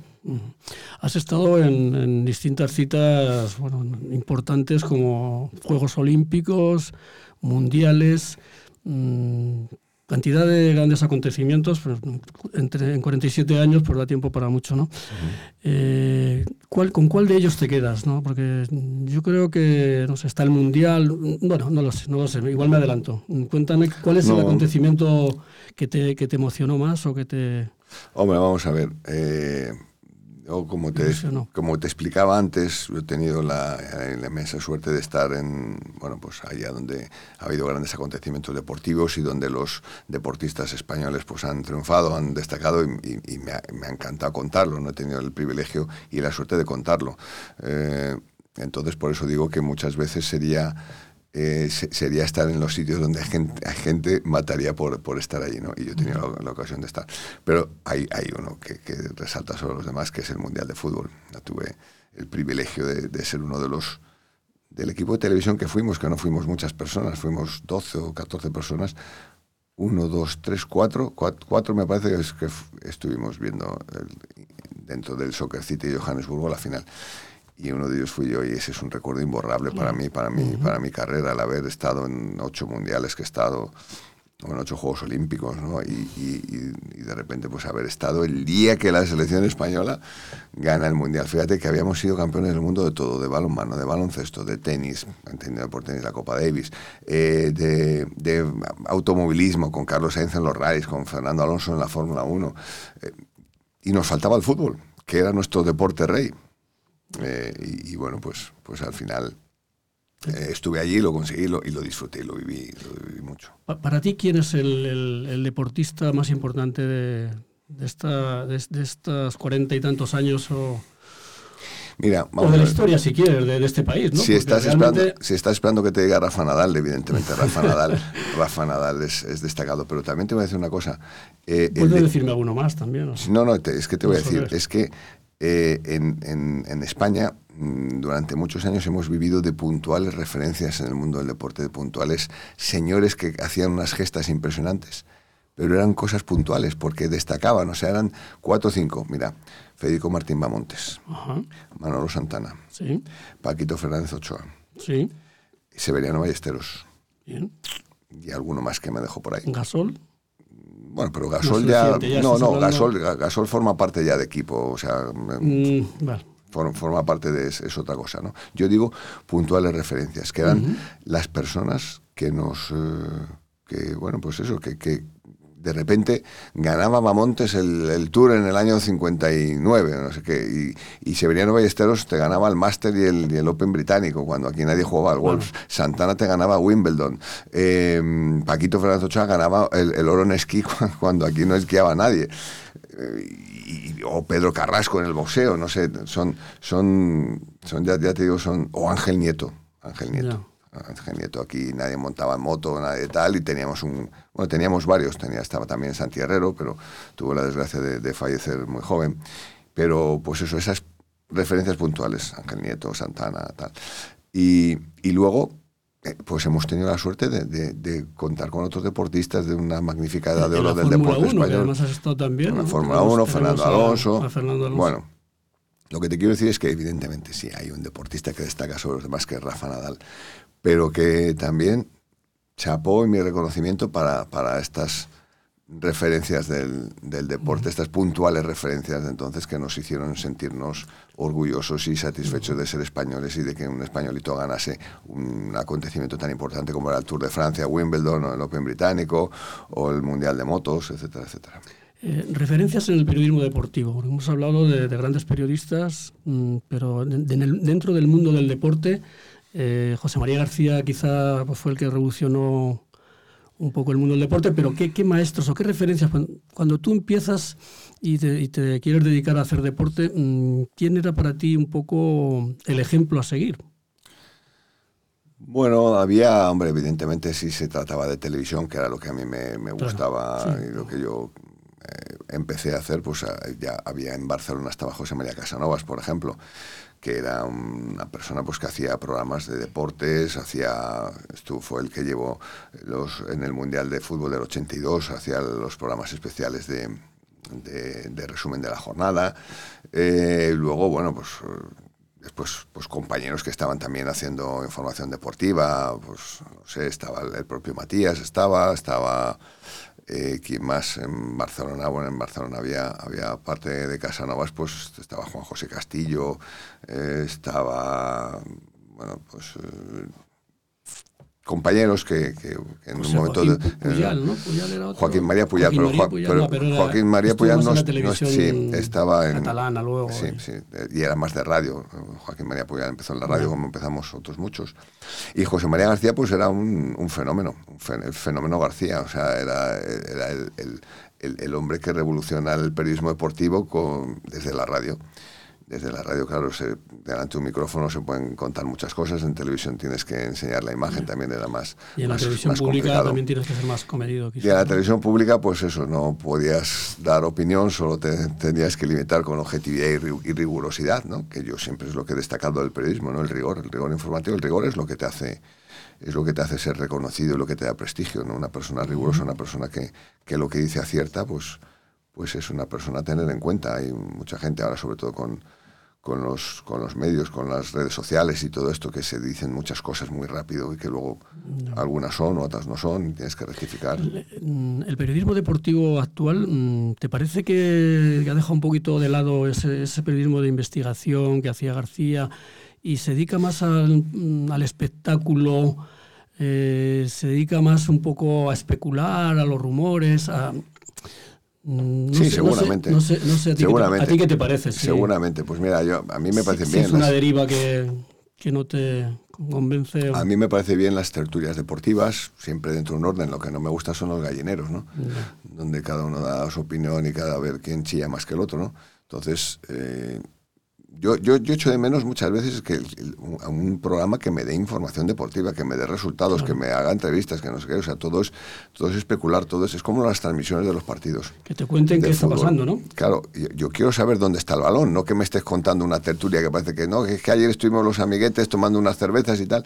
Has estado en, distintas citas importantes como Juegos Olímpicos, Mundiales, mm, cantidad de grandes acontecimientos, entre, en 47 años, pues da tiempo para mucho, ¿no? Eh, ¿cuál, ¿Con cuál de ellos te quedas, no? Porque yo creo que, no sé, está el Mundial, bueno, no lo sé, no lo sé, igual me adelanto. Cuéntame, ¿cuál es el acontecimiento que te, que te emocionó más o que te... Hombre, vamos a ver, eh, como te, como te explicaba antes, he tenido la, inmensa suerte de estar en, bueno, pues allá donde ha habido grandes acontecimientos deportivos y donde los deportistas españoles pues han triunfado, han destacado y, me, ha, encantado contarlo. No he tenido el privilegio y la suerte de contarlo. Eh, entonces, por eso digo que muchas veces sería eh, sería estar en los sitios donde gente, gente mataría por, por estar allí, ¿no? Y yo he tenido la, ocasión de estar. Pero hay, hay uno que, que, resalta sobre los demás, que es el Mundial de Fútbol. Yo tuve el privilegio de, de, ser uno de los del equipo de televisión que fuimos, que no fuimos muchas personas, fuimos 12 o 14 personas, uno, dos, tres, cuatro, cuatro, me parece que, es que estuvimos viendo dentro del Soccer City de Johannesburgo la final y uno de ellos fui yo y ese es un recuerdo imborrable para mí, para mí, para mi carrera, el haber estado en ocho mundiales que he estado, o en ocho Juegos Olímpicos, ¿no? Y, y, de repente pues haber estado el día que la selección española gana el mundial. Fíjate que habíamos sido campeones del mundo de todo, de balonmano, de baloncesto, de tenis, entendido por tenis la Copa Davis, eh, de, de, automovilismo con Carlos Sainz en los rallies, con Fernando Alonso en la Fórmula 1. Eh, y nos faltaba el fútbol, que era nuestro deporte rey. Eh, y, bueno, pues, pues al final eh, estuve allí, lo conseguí y lo disfruté, lo viví, lo viví mucho. Para ti, ¿quién es el, el, deportista más importante de, de, esta, de, estos cuarenta y tantos años? O, Mira, o de la historia, si quieres, de, este país, ¿no? Si estás, esperando, si estás esperando que te diga Rafa Nadal, evidentemente Rafa Nadal, Rafa Nadal es, es, destacado, pero también te voy a decir una cosa. Eh, Puedes decirme alguno más también. No, no, es que te voy a decir, es que eh, en, España mm, durante muchos años hemos vivido de puntuales referencias en el mundo del deporte, de puntuales señores que hacían unas gestas impresionantes, pero eran cosas puntuales, porque destacaban, o sea, eran cuatro o cinco. Mira, Federico Martín Bamontes, Manolo Santana, sí. Paquito Fernández Ochoa, sí. Severiano Ballesteros. Bien. Y alguno más que me dejó por ahí. ¿Gasol? Bueno, pero Gasol ya, no, no, Gasol, Gasol forma parte ya de equipo, o sea, mm, forma parte de es, otra cosa, ¿no? Yo digo puntuales referencias, que eran las personas que nos, eh, que bueno, pues eso, que, que, de repente ganaba Mamontes el, Tour en el año 59, no sé qué, y, y Severiano Ballesteros te ganaba el Master y el, Open británico, cuando aquí nadie jugaba al golf. Santana te ganaba Wimbledon. Em, Paquito Fernández Ochoa ganaba el, oro en esquí cuando aquí no esquiaba nadie. Eh, o Pedro Carrasco en el boxeo, no sé, son, son, son ya, te digo, son, o Ángel Nieto, Ángel Nieto. Nieto aquí nadie montaba en moto, nadie tal, y teníamos un, bueno, teníamos varios, tenía, estaba también Santi Herrero, pero tuvo la desgracia de, fallecer muy joven. Pero pues eso, esas referencias puntuales, Ángel Nieto, Santana, tal. Y, y luego, eh, pues hemos tenido la suerte de, contar con otros deportistas de una magnífica edad de oro del deporte español. además has estado también. la Fórmula 1, Fernando Alonso. Bueno, lo que te quiero decir es que evidentemente sí hay un deportista que destaca sobre los demás, que es Rafa Nadal, pero que también chapó y mi reconocimiento para, para estas referencias del, del, deporte, estas puntuales referencias de entonces que nos hicieron sentirnos orgullosos y satisfechos de ser españoles y de que un españolito ganase un acontecimiento tan importante como era el Tour de Francia, Wimbledon o el Open Británico o el Mundial de Motos, etcétera, etcétera. Eh, referencias en el periodismo deportivo. Hemos hablado de, grandes periodistas, mm, pero dentro del mundo del deporte eh, José María García quizá pues, fue el que revolucionó un poco el mundo del deporte, pero ¿qué, maestros o qué referencias? Cuando, tú empiezas y te, quieres dedicar a hacer deporte, mm, ¿quién era para ti un poco el ejemplo a seguir? Bueno, había, hombre, evidentemente sí se trataba de televisión, que era lo que a mí me, gustaba y lo que yo eh, empecé a hacer, pues ya había en Barcelona estaba José María Casanovas, por ejemplo, que era una persona pues que hacía programas de deportes, hacía, esto fue el que llevó los, en el Mundial de Fútbol del 82, hacía los programas especiales de, resumen de la jornada. Eh, luego, bueno, pues después pues compañeros que estaban también haciendo información deportiva, pues no sé, estaba el propio Matías, estaba, estaba eh, ¿Quién más? En Barcelona, bueno, en Barcelona había, había parte de Casanovas, pues estaba Juan José Castillo, eh, estaba, bueno, pues eh, compañeros que, en un momento Joaquín Puyal, ¿no? Puyal era otro. Joaquín María Puyal, pero, Joaquín María Puyal no, sí, estaba en catalana luego sí, sí, y era más de radio Joaquín María Puyal empezó en la radio como empezamos otros muchos y José María García pues era un, un fenómeno un el fenómeno García o sea era, era el, el, el, hombre que revoluciona el periodismo deportivo con, desde la radio desde la radio, claro, se, delante de un micrófono se pueden contar muchas cosas. En televisión tienes que enseñar la imagen, también era más. Y en la televisión pública también tienes que ser más comedido. Y en la televisión pública, pues eso, no podías dar opinión, solo te tenías que limitar con objetividad y, rigurosidad, ¿no? Que yo siempre es lo que he destacado del periodismo, ¿no? El rigor, el rigor informativo, el rigor es lo que te hace es lo que te hace ser reconocido lo que te da prestigio, ¿no? Una persona rigurosa, una persona que, que lo que dice acierta, pues pues es una persona a tener en cuenta. Hay mucha gente ahora, sobre todo con, con, los, con los medios, con las redes sociales y todo esto, que se dicen muchas cosas muy rápido y que luego algunas son, otras no son, y tienes que rectificar. El, mm, periodismo deportivo actual, mm, ¿te parece que ha dejado un poquito de lado ese, ese periodismo de investigación que hacía García y se dedica más al, mm, al espectáculo? Eh, se dedica más un poco a especular, a los rumores, a, Mm, sí, seguramente. No sé, no sé, a, ti seguramente. Qué te, ¿a, ti qué te, parece? Seguramente, pues mira, yo, a mí me parece bien. es una deriva que, que, no te convence. A mí me parece bien las tertulias deportivas, siempre dentro de un orden. Lo que no me gusta son los gallineros, ¿no? Donde cada uno da su opinión y cada vez quién chilla más que el otro, ¿no? Entonces, eh, yo, yo, yo echo de menos muchas veces que un, programa que me dé información deportiva, que me dé resultados, que me haga entrevistas, que no sé qué. O sea, todo es, todo es especular, todo es, es como las transmisiones de los partidos. Que te cuenten qué está pasando, ¿no? Claro, yo, quiero saber dónde está el balón, no que me estés contando una tertulia que parece que no, que es que ayer estuvimos los amiguetes tomando unas cervezas y tal.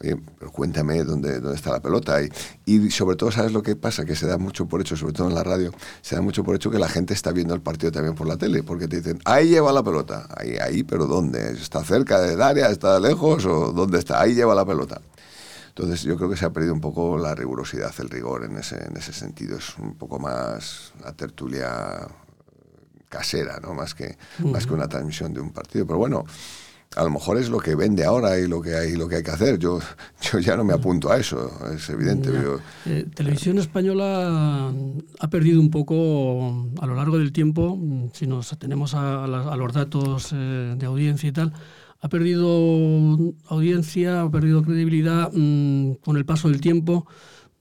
Pero cuéntame dónde, dónde está la pelota. Y, y sobre todo, ¿sabes lo que pasa? Que se da mucho por hecho, sobre todo en la radio, se da mucho por hecho que la gente está viendo el partido también por la tele, porque te dicen, ahí lleva la pelota, ahí, ahí, pero ¿dónde? ¿Está cerca del área? ¿Está lejos? ¿O dónde está? Ahí lleva la pelota. Entonces yo creo que se ha perdido un poco la rigurosidad, el rigor en ese, en ese sentido. Es un poco más la tertulia casera, ¿no? Más que, más que una transmisión de un partido. Pero bueno, a lo mejor es lo que vende ahora y lo que hay, lo que, hay que hacer. Yo, yo ya no me apunto a eso, es evidente. Eh, Televisión Española ha perdido un poco a lo largo del tiempo, si nos atenemos a, los datos eh, de audiencia y tal, ha perdido audiencia, ha perdido credibilidad mm, con el paso del tiempo.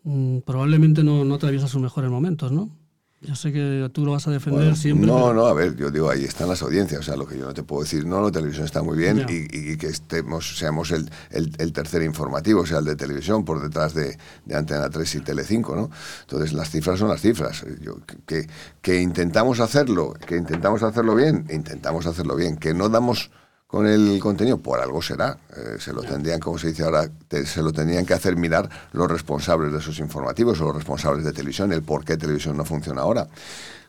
Mm, probablemente no, no atraviesa sus mejores momentos, ¿no? Yo sé que tú lo vas a defender siempre. No, no, a ver, yo digo, ahí están las audiencias. O sea, lo que yo no te puedo decir, no, la televisión está muy bien y, que estemos, seamos el, el, tercer informativo, o sea, el de televisión, por detrás de, de Antena 3 y Telecinco, ¿no? Entonces, las cifras son las cifras. Yo, que, que intentamos hacerlo, que intentamos hacerlo bien, intentamos hacerlo bien. Que no damos con el contenido, por algo será. Eh, se lo tendrían, como se dice ahora, se lo tendrían que hacer mirar los responsables de esos informativos o los responsables de televisión, el por qué televisión no funciona ahora,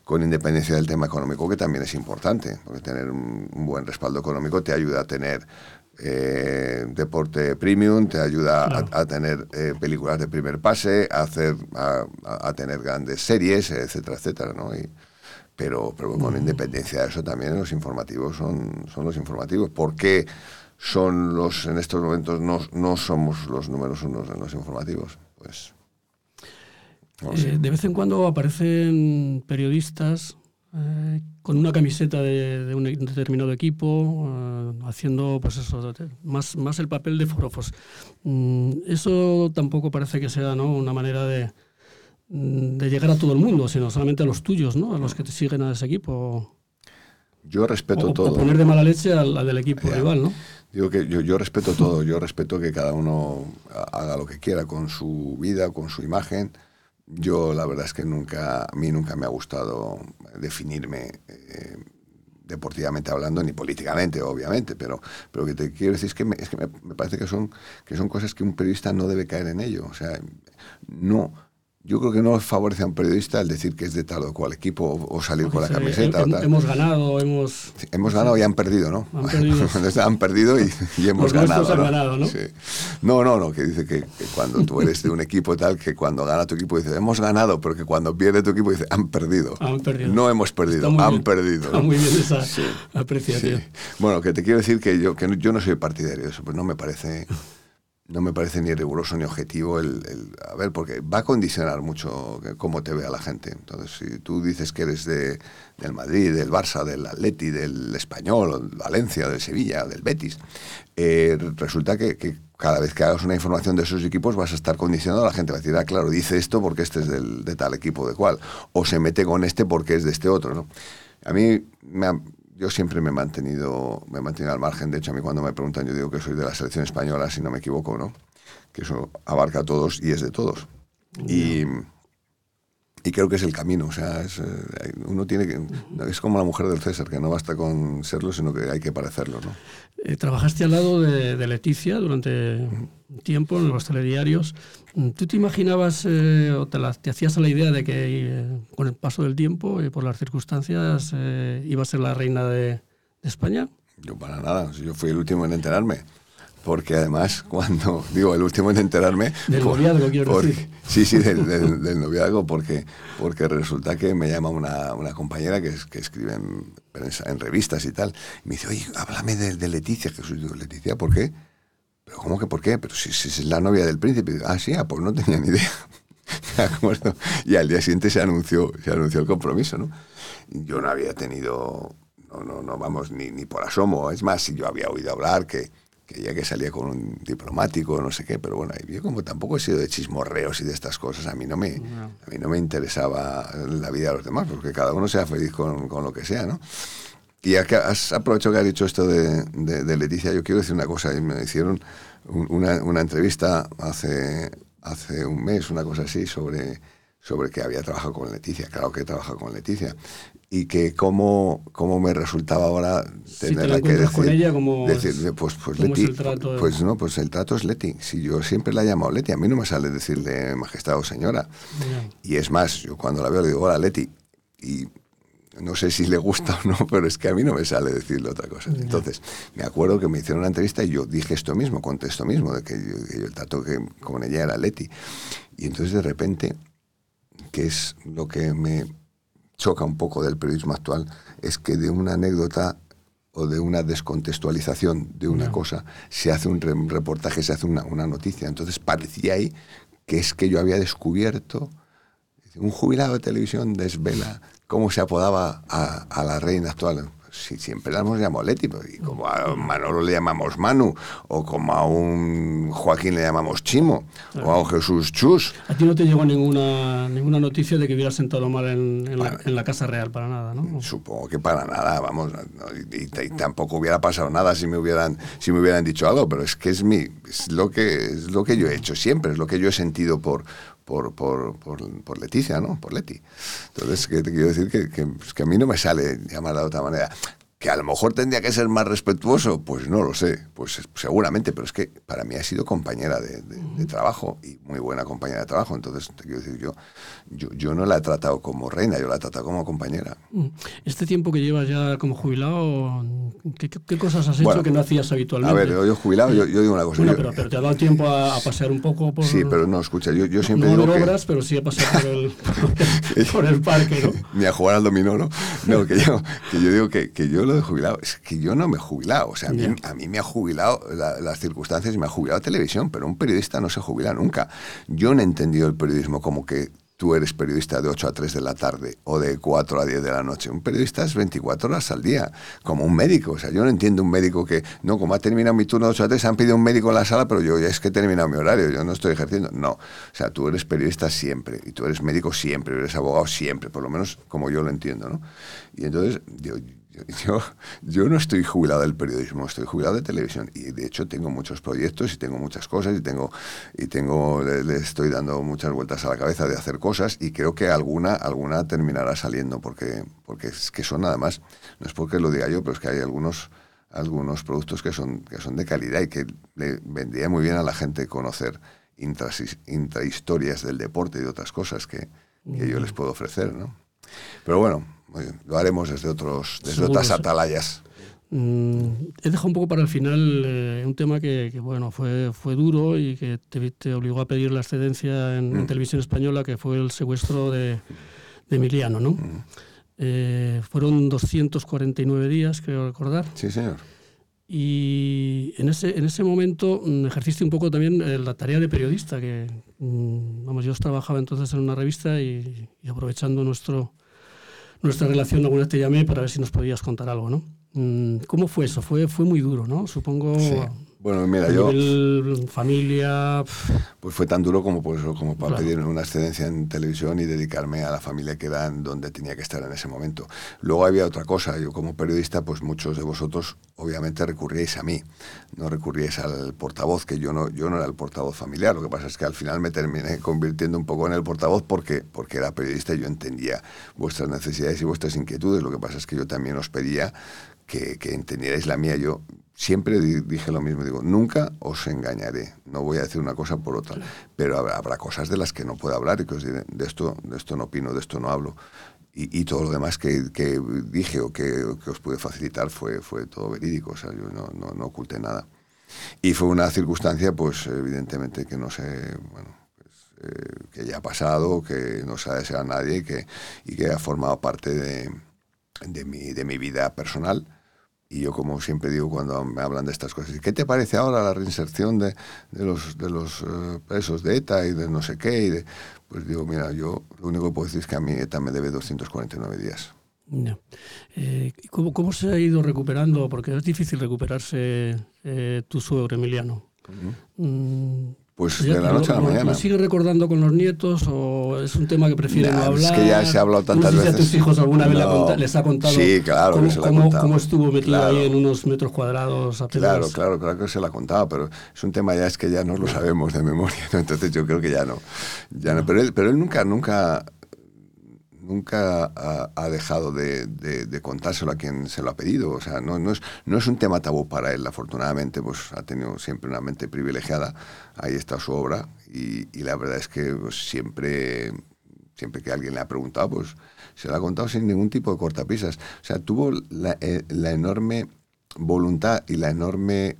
con independencia del tema económico, que también es importante, porque tener un, buen respaldo económico te ayuda a tener eh, deporte premium, te ayuda a, tener eh, películas de primer pase, a, hacer, a, tener grandes series, etcétera, etcétera, ¿no? Pero, pero con independencia de eso también los informativos son, son los informativos. ¿Por qué son los, en estos momentos no, no somos los números unos en los informativos? Pues... Eh, de vez en cuando aparecen periodistas eh, con una camiseta de, un determinado equipo, eh, haciendo pues eso, más, más el papel de forofos. Mm, eso tampoco parece que sea ¿no? una manera de, de llegar a todo el mundo, sino solamente a los tuyos, ¿no? A los que te siguen a ese equipo. Yo respeto todo. O poner de mala leche al, del equipo rival, ¿no? Digo que yo, yo, respeto todo, yo respeto que cada uno haga lo que quiera con su vida, con su imagen. Yo la verdad es que nunca, a mí nunca me ha gustado definirme eh, deportivamente hablando, ni políticamente, obviamente, pero, pero que te quiero decir es que, me, es que me, me, parece que son, que son cosas que un periodista no debe caer en ello. O sea, no, yo creo que no favorece a un periodista el decir que es de tal o cual equipo o, salir con la camiseta. Hemos ganado, hemos... hemos ganado y han perdido, ¿no? Han perdido, han perdido y, hemos ganado. ¿no? Han ganado ¿no? ¿no? no, no, que dice que, cuando tú eres de un equipo tal, que cuando gana tu equipo dice hemos ganado, pero que cuando pierde tu equipo dice han perdido. Han perdido. No hemos perdido, han perdido. Está muy bien esa apreciación. Bueno, que te quiero decir que yo, que yo no soy partidario de eso, pues no me parece no me parece ni riguroso ni objetivo el, a ver, porque va a condicionar mucho cómo te vea la gente. Entonces, si tú dices que eres de, del Madrid, del Barça, del Atleti, del Español, Valencia, del Sevilla, del Betis, eh, resulta que, cada vez que hagas una información de esos equipos vas a estar condicionando a la gente. Va a decir, ah, claro, dice esto porque este es del, de tal equipo de cual. O se mete con este porque es de este otro, ¿no? A mí me yo siempre me he mantenido, me he mantenido al margen. De hecho, a mí cuando me preguntan, yo digo que soy de la selección española, si no me equivoco, ¿no? Que eso abarca a todos y es de todos. Y, y creo que es el camino. O sea, es, eh, uno tiene que. Es como la mujer del César, que no basta con serlo, sino que hay que parecerlo, ¿no? Eh, trabajaste al lado de, de Leticia durante tiempo en los telediarios. ¿Tú te imaginabas eh, o te, te, hacías la idea de que eh, con el paso del tiempo y por las circunstancias eh, iba a ser la reina de, de, España? Yo para nada, yo fui el último en enterarme. Porque además, cuando digo el último en enterarme. Del noviazgo, quiero decir. Sí, sí, del, del, noviazgo, porque, porque resulta que me llama una, una compañera que, que escribe en, en, revistas y tal. Y me dice, oye, háblame de, de Leticia. Que soy Leticia, ¿por qué? ¿cómo que por qué? Pero si, es la novia del príncipe. Ah, sí, ah, pues no tenía ni idea. y al día siguiente se anunció, se anunció el compromiso, ¿no? Yo no había tenido, no, no, no vamos, ni, ni por asomo. Es más, si yo había oído hablar que, que ya que salía con un diplomático, no sé qué, pero bueno, yo como tampoco he sido de chismorreos y de estas cosas, a mí no me, a mí no me interesaba la vida de los demás, porque cada uno sea feliz con, con lo que sea, ¿no? Y ya que has aprovechado que has dicho esto de, de, Leticia, yo quiero decir una cosa. Me hicieron una, una, entrevista hace, hace un mes, una cosa así, sobre, sobre que había trabajado con Leticia. Claro que he trabajado con Leticia. Y que cómo, cómo me resultaba ahora tenerla que decir, con ella, como decir, pues, pues Leti, pues no, pues el trato es Leti. Si yo siempre la he llamado Leti, a mí no me sale decirle majestad o señora. Y es más, yo cuando la veo le digo, hola Leti. Y no sé si le gusta o no, pero es que a mí no me sale decirle otra cosa. Entonces, me acuerdo que me hicieron una entrevista y yo dije esto mismo, conté esto mismo, de que yo, el trato que con ella era Leti. Y entonces de repente, que es lo que me choca un poco del periodismo actual, es que de una anécdota o de una descontextualización de una cosa se hace un reportaje, se hace una, una noticia. Entonces parecía ahí que es que yo había descubierto un jubilado de televisión desvela cómo se apodaba a, la reina actual. Si siempre la hemos llamado Leti, pues, y como a Manolo le llamamos Manu, o como a un Joaquín le llamamos Chimo, o a un Jesús Chus. A ti no te llegó ninguna, ninguna noticia de que hubiera sentado mal en, la, Casa Real, para nada, ¿no? Supongo que para nada, vamos, y, tampoco hubiera pasado nada si me hubieran, si me hubieran dicho algo, pero es que es, mi, es, lo que, es lo que yo he hecho siempre, es lo que yo he sentido por, por, por, por, Leticia, ¿no? Por Leti. Entonces, ¿qué te quiero decir? Que, que, pues, que, a mí no me sale llamarla de otra manera que a lo mejor tendría que ser más respetuoso, pues no lo sé, pues seguramente, pero es que para mí ha sido compañera de, trabajo y muy buena compañera de trabajo, entonces te quiero decir, yo, yo, no la he tratado como reina, yo la he tratado como compañera. Mm. Este tiempo que llevas ya como jubilado, ¿qué, cosas has hecho que no hacías habitualmente? A ver, yo jubilado, yo, digo una cosa. pero, te ha dado tiempo a, pasear un poco por... Sí, pero no, escucha, yo, yo siempre no digo obras, pero sí a pasar por el, por el, parque, ¿no? Ni a jugar al dominó, ¿no? No, que yo, que yo digo que, que yo de jubilado. Es que yo no me he jubilado. O sea, a, mí, me ha jubilado las circunstancias y me ha jubilado televisión, pero un periodista no se jubila nunca. Yo no he entendido el periodismo como que tú eres periodista de 8 a 3 de la tarde o de 4 a 10 de la noche. Un periodista es 24 horas al día, como un médico. O sea, yo no entiendo un médico que, no, como ha terminado mi turno de 8 a 3, han pedido un médico en la sala, pero yo ya es que he terminado mi horario, yo no estoy ejerciendo. No, o sea, tú eres periodista siempre y tú eres médico siempre, eres abogado siempre, por lo menos como yo lo entiendo, ¿no? Y entonces, yo, yo, yo no estoy jubilado del periodismo, estoy jubilado de televisión. Y de hecho tengo muchos proyectos y tengo muchas cosas y tengo y tengo le, estoy dando muchas vueltas a la cabeza de hacer cosas y creo que alguna alguna terminará saliendo porque porque es que son nada más. No es porque lo diga yo, pero es que hay algunos algunos productos que son que son de calidad y que le vendría muy bien a la gente conocer intrahistorias del deporte y de otras cosas que, que yo les puedo ofrecer, ¿no? Pero bueno, lo haremos desde, otros, desde otras atalayas. Mm, he dejado un poco para el final eh, un tema que, bueno fue, fue duro y que te, obligó a pedir la excedencia en, mm. televisión española, que fue el secuestro de, Emiliano. ¿no? Mm. Eh, fueron 249 días, creo recordar. Sí, señor. Y en ese, en ese momento ejerciste un poco también eh, la tarea de periodista, que vamos, yo trabajaba entonces en una revista y aprovechando nuestro, nuestra relación, alguna vez te llamé para ver si nos podías contar algo, ¿no? Mm, ¿Cómo fue eso? Fue, fue muy duro, ¿no? Supongo. Bueno, mira, yo. familia. Pues fue tan duro como, pues, como para pedirme una excedencia en televisión y dedicarme a la familia que era donde tenía que estar en ese momento. Luego había otra cosa. Yo, como periodista, pues muchos de vosotros, obviamente, recurríais a mí. No recurríais al portavoz, que yo no, yo no era el portavoz familiar. Lo que pasa es que al final me terminé convirtiendo un poco en el portavoz porque, porque era periodista y yo entendía vuestras necesidades y vuestras inquietudes. Lo que pasa es que yo también os pedía que, que entendierais la mía. Yo siempre dije lo mismo, digo, nunca os engañaré, no voy a decir una cosa por otra, pero habrá, cosas de las que no puedo hablar y que os diré, de esto, de esto no opino, de esto no hablo. Y, todo lo demás que, dije o que, os pude facilitar fue, fue todo verídico, o sea, yo no, no, oculté nada. Y fue una circunstancia, pues evidentemente que no sé, bueno, pues, eh, que ya ha pasado, que no se ha deseado a nadie y que, y que ha formado parte de, de, mi, de mi vida personal y yo, como siempre digo cuando me hablan de estas cosas, ¿qué te parece ahora la reinserción de, de los, de los uh, presos de ETA y de no sé qué? Y de, pues digo, mira, yo lo único que puedo decir es que a mí ETA me debe 249 días. Eh, ¿cómo, ¿Cómo se ha ido recuperando? Porque es difícil recuperarse eh, tu suegro, Emiliano. Mm, pues de la noche a la mañana. ¿Lo sigue recordando con los nietos o es un tema que prefieren no hablar. Es que ya se ha hablado tantas no veces. a tus hijos alguna vez les ha contado sí, claro, cómo, se cómo, cómo, estuvo metido ahí en unos metros cuadrados apenas. Claro, claro, claro que se lo ha contado, pero es un tema ya es que ya no lo sabemos de memoria, ¿no? entonces yo creo que ya no. Ya no. Pero, él, pero él nunca, nunca nunca ha, dejado de, contárselo a quien se lo ha pedido. O sea, no, es, no es un tema tabú para él. Afortunadamente, pues ha tenido siempre una mente privilegiada. Ahí está su obra. Y, la verdad es que pues, siempre, siempre que alguien le ha preguntado, pues se lo ha contado sin ningún tipo de cortapisas. O sea, tuvo la, eh, la enorme voluntad y la enorme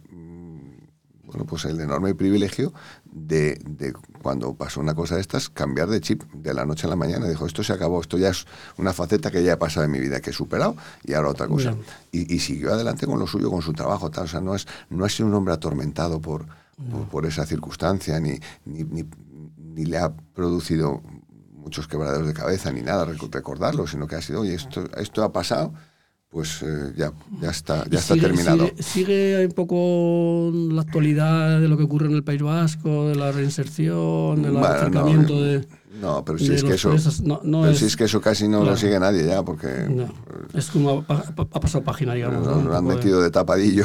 bueno, pues el enorme privilegio de, de, cuando pasó una cosa de estas, cambiar de chip de la noche a la mañana. Dijo, esto se acabó, esto ya es una faceta que ya he pasado en mi vida, que he superado, y ahora otra cosa. Y, siguió adelante con lo suyo, con su trabajo. Tal. O sea, no, es, no ha sido un hombre atormentado por, por, esa circunstancia, ni, ni, ni, le ha producido muchos quebraderos de cabeza, ni nada recordarlo, sino que ha sido, oye, esto, esto ha pasado pues eh, ya, ya está, ya está terminado. Sigue, un poco la actualidad de lo que ocurre en el País Vasco, de la reinserción, del acercamiento de. No, pero si es que eso. No, es, si es que eso casi no lo sigue nadie ya, porque. es como ha, pasado página, digamos. Lo han metido de, tapadillo,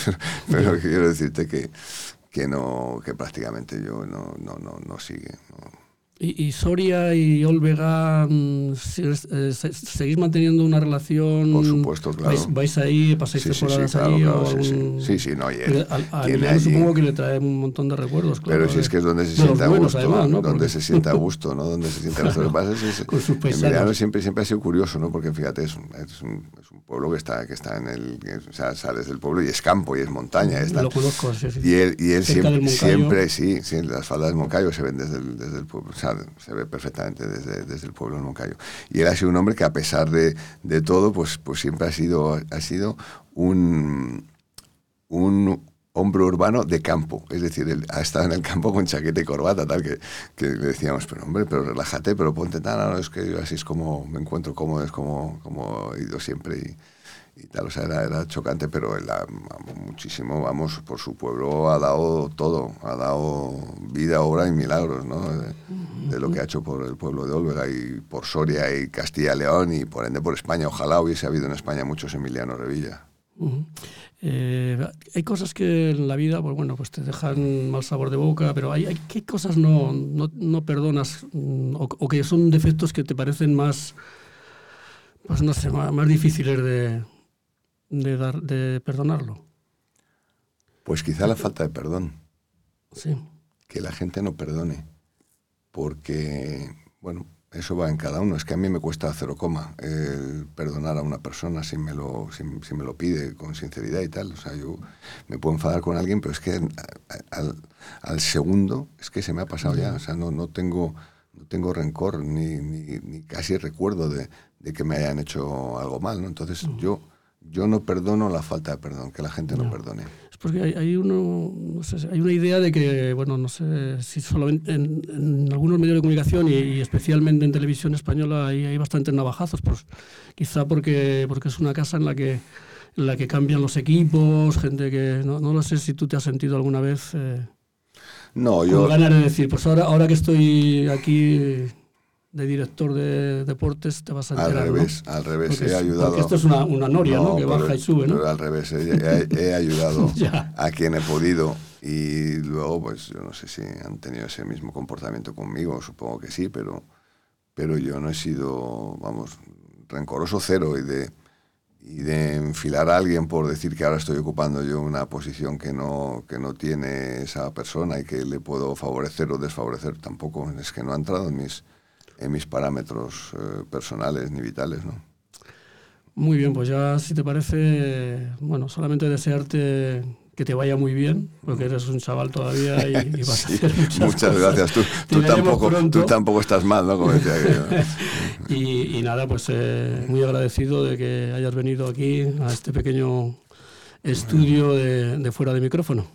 pero, quiero decirte que, que no, que prácticamente yo no, no, no, no sigue. ¿Y, Soria y Olvega eh, seguís manteniendo una relación? Por supuesto, claro. ¿Vais, ahí, pasáis sí, temporadas sí, ahí? sí, sí, no, y él, a, supongo que le trae un montón de recuerdos. Claro, Pero si es que es donde se sienta a gusto, además, ¿no? donde se sienta a gusto, ¿no? Donde se sienta a gusto. Lo que pasa es que Emiliano siempre, siempre ha sido curioso, ¿no? Porque fíjate, es un, es un, es un pueblo que está, que está en el... o sea, sales del pueblo y es campo y es montaña. Está, lo conozco, sí, sí. Y él, y él siempre, siempre, sí, sí, las faldas del Moncayo se ven desde el, desde el pueblo. O sea, se ve perfectamente desde, desde el pueblo de Moncayo. Y él ha sido un hombre que a pesar de, de todo, pues, pues siempre ha sido, ha sido un, un hombre urbano de campo. Es decir, él ha estado en el campo con chaqueta y corbata, tal, que, que le decíamos, pero hombre, pero relájate, pero ponte tan, no, es que yo así es como me encuentro cómodo, es como, como he ido siempre. Y, y tal, o era, era chocante, pero él ha, muchísimo, vamos, por su pueblo ha dado todo, ha dado vida, obra y milagros, ¿no? De, lo que ha hecho por el pueblo de Olvega y por Soria y Castilla-León y por ende por España. Ojalá hubiese habido en España muchos Emiliano Revilla. Eh, hay cosas que en la vida, pues bueno, pues te dejan mal sabor de boca, pero hay, hay ¿qué cosas no, no, no perdonas mm, o, o, que son defectos que te parecen más, pues no sé, más difíciles de, de, dar, de perdonarlo? Pues quizá la falta de perdón. Sí. Que la gente no perdone. Porque, bueno, eso va en cada uno. Es que a mí me cuesta cero coma el perdonar a una persona si me, lo, si, me lo pide con sinceridad y tal. O sea, yo me puedo enfadar con alguien, pero es que al, al segundo es que se me ha pasado ya. O sea, no, no, tengo, no tengo rencor ni, ni, casi recuerdo de, de, que me hayan hecho algo mal. ¿no? Entonces yo yo no perdono la falta de perdón, que la gente no, perdone. Es porque hay, uno, no sé, hay una idea de que, bueno, no sé si solamente en, algunos medios de comunicación y, especialmente en televisión española hay, hay bastantes navajazos, pues quizá porque, porque es una casa en la que en la que cambian los equipos, gente que no, no lo sé si tú te has sentido alguna vez eh, no, yo ganar de decir, pues ahora ahora que estoy aquí de director de deportes te vas a enterar, Al revés, al revés, he ayudado... Porque esto es una, una noria, ¿no? Que baja y sube, ¿no? Pero al revés, he, ayudado a quien he podido y luego, pues yo no sé si han tenido ese mismo comportamiento conmigo, supongo que sí, pero, pero yo no he sido, vamos, rencoroso cero y de, y de enfilar a alguien por decir que ahora estoy ocupando yo una posición que no, que no tiene esa persona y que le puedo favorecer o desfavorecer, tampoco, es que no ha entrado en mis en mis parámetros eh, personales ni vitales, ¿no? Muy bien, pues ya si te parece, bueno, solamente desearte que te vaya muy bien, porque eres un chaval todavía y, vas a hacer muchas, muchas gracias. Tú, tú tampoco, tú, tampoco, estás mal, ¿no? Como decía y, y, nada, pues eh, muy agradecido de que hayas venido aquí a este pequeño estudio de, de fuera de micrófono.